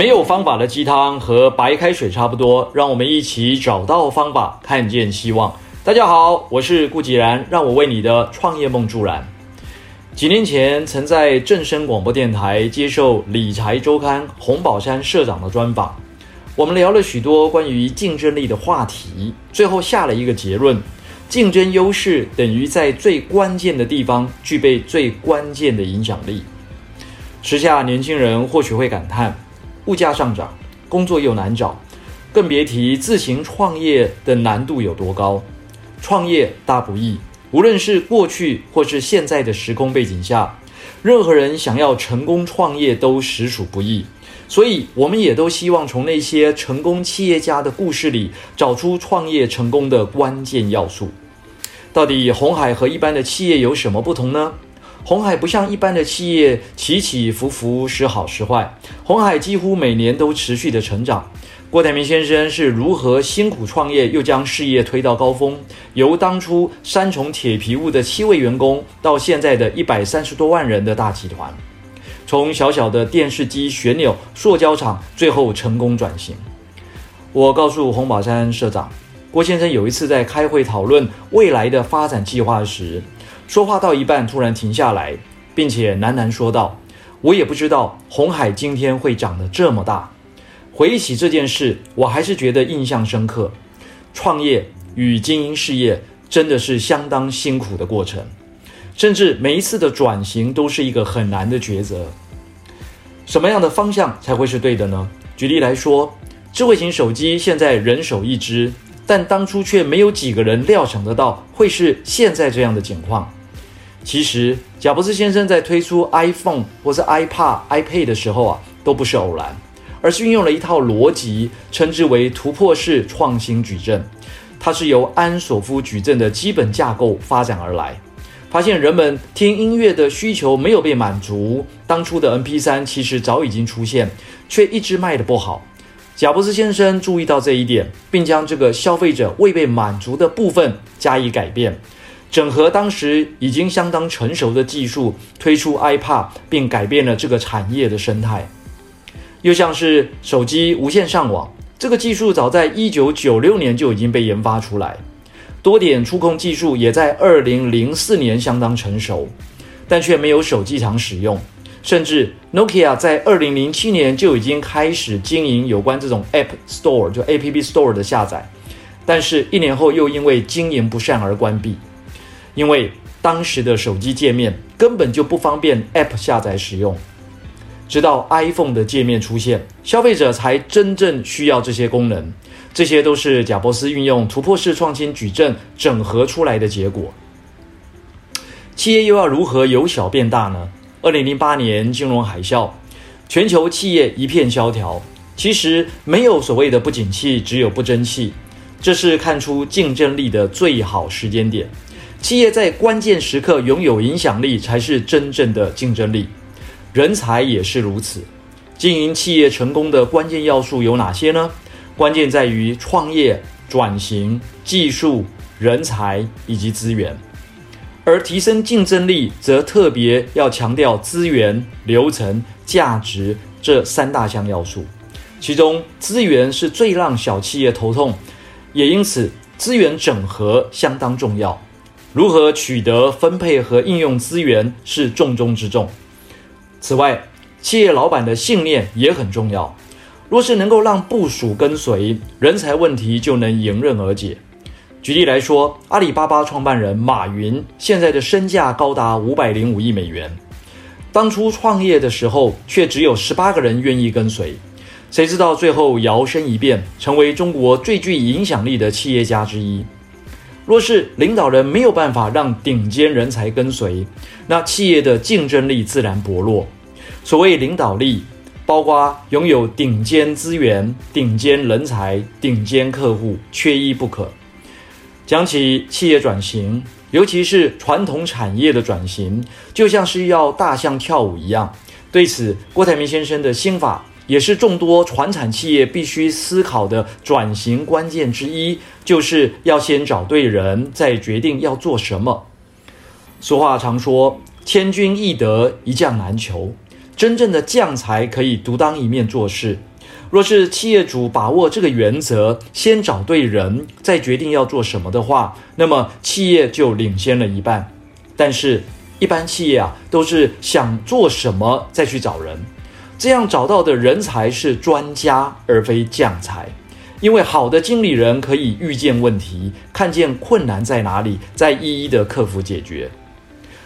没有方法的鸡汤和白开水差不多，让我们一起找到方法，看见希望。大家好，我是顾继然，让我为你的创业梦助燃。几年前，曾在正声广播电台接受理财周刊洪宝山社长的专访，我们聊了许多关于竞争力的话题，最后下了一个结论：竞争优势等于在最关键的地方具备最关键的影响力。时下年轻人或许会感叹。物价上涨，工作又难找，更别提自行创业的难度有多高。创业大不易，无论是过去或是现在的时空背景下，任何人想要成功创业都实属不易。所以，我们也都希望从那些成功企业家的故事里，找出创业成功的关键要素。到底红海和一般的企业有什么不同呢？红海不像一般的企业起起伏伏，时好时坏。红海几乎每年都持续的成长。郭台铭先生是如何辛苦创业，又将事业推到高峰？由当初三重铁皮屋的七位员工，到现在的一百三十多万人的大集团。从小小的电视机旋钮塑胶厂，最后成功转型。我告诉洪宝山社长，郭先生有一次在开会讨论未来的发展计划时，说话到一半，突然停下来，并且喃喃说道：“我也不知道红海今天会长得这么大。”回忆起这件事，我还是觉得印象深刻。创业与经营事业真的是相当辛苦的过程，甚至每一次的转型都是一个很难的抉择。什么样的方向才会是对的呢？举例来说，智慧型手机现在人手一支，但当初却没有几个人料想得到会是现在这样的情况。其实，贾伯斯先生在推出 iPhone 或是 iPad、iPad 的时候啊，都不是偶然，而是运用了一套逻辑，称之为突破式创新矩阵。它是由安索夫矩阵的基本架构发展而来，发现人们听音乐的需求没有被满足。当初的 MP3 其实早已经出现，却一直卖得不好。贾伯斯先生注意到这一点，并将这个消费者未被满足的部分加以改变。整合当时已经相当成熟的技术，推出 iPad，并改变了这个产业的生态。又像是手机无线上网，这个技术早在1996年就已经被研发出来。多点触控技术也在2004年相当成熟，但却没有手机厂使用。甚至 Nokia 在2007年就已经开始经营有关这种 App Store，就 App Store 的下载，但是一年后又因为经营不善而关闭。因为当时的手机界面根本就不方便 App 下载使用，直到 iPhone 的界面出现，消费者才真正需要这些功能。这些都是贾伯斯运用突破式创新矩阵整合出来的结果。企业又要如何由小变大呢？二零零八年金融海啸，全球企业一片萧条。其实没有所谓的不景气，只有不争气。这是看出竞争力的最好时间点。企业在关键时刻拥有影响力，才是真正的竞争力。人才也是如此。经营企业成功的关键要素有哪些呢？关键在于创业、转型、技术、人才以及资源。而提升竞争力，则特别要强调资源、流程、价值这三大项要素。其中，资源是最让小企业头痛，也因此资源整合相当重要。如何取得、分配和应用资源是重中之重。此外，企业老板的信念也很重要。若是能够让部属跟随，人才问题就能迎刃而解。举例来说，阿里巴巴创办人马云现在的身价高达五百零五亿美元，当初创业的时候却只有十八个人愿意跟随，谁知道最后摇身一变，成为中国最具影响力的企业家之一。若是领导人没有办法让顶尖人才跟随，那企业的竞争力自然薄弱。所谓领导力，包括拥有顶尖资源、顶尖人才、顶尖客户，缺一不可。讲起企业转型，尤其是传统产业的转型，就像是要大象跳舞一样。对此，郭台铭先生的心法。也是众多传产企业必须思考的转型关键之一，就是要先找对人，再决定要做什么。俗话常说“千军易得，一将难求”，真正的将才可以独当一面做事，若是企业主把握这个原则，先找对人，再决定要做什么的话，那么企业就领先了一半。但是，一般企业啊，都是想做什么再去找人，这样找到的人才是专家，而非将才。因为好的经理人可以预见问题，看见困难在哪里，再一一的克服解决。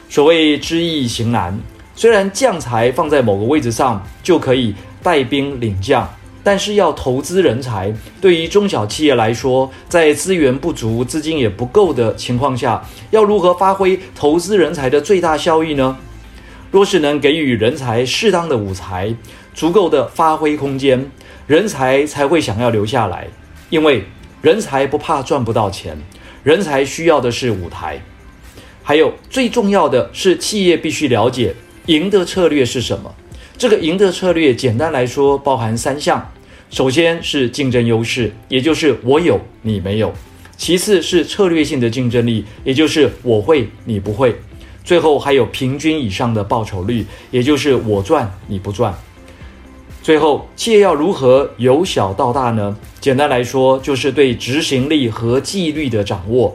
所谓知易行难，虽然将才放在某个位置上就可以带兵领将。但是要投资人才，对于中小企业来说，在资源不足、资金也不够的情况下，要如何发挥投资人才的最大效益呢？若是能给予人才适当的舞台、足够的发挥空间，人才才会想要留下来。因为人才不怕赚不到钱，人才需要的是舞台。还有最重要的是，企业必须了解赢的策略是什么。这个赢的策略，简单来说，包含三项。首先是竞争优势，也就是我有你没有；其次是策略性的竞争力，也就是我会你不会；最后还有平均以上的报酬率，也就是我赚你不赚。最后，企业要如何由小到大呢？简单来说，就是对执行力和纪律的掌握。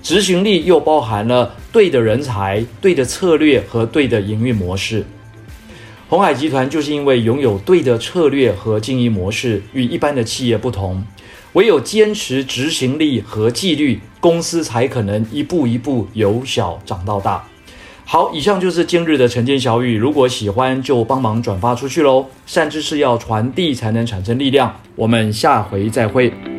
执行力又包含了对的人才、对的策略和对的营运模式。鸿海集团就是因为拥有对的策略和经营模式，与一般的企业不同。唯有坚持执行力和纪律，公司才可能一步一步由小长到大。好，以上就是今日的晨间小语。如果喜欢，就帮忙转发出去喽。善知识要传递，才能产生力量。我们下回再会。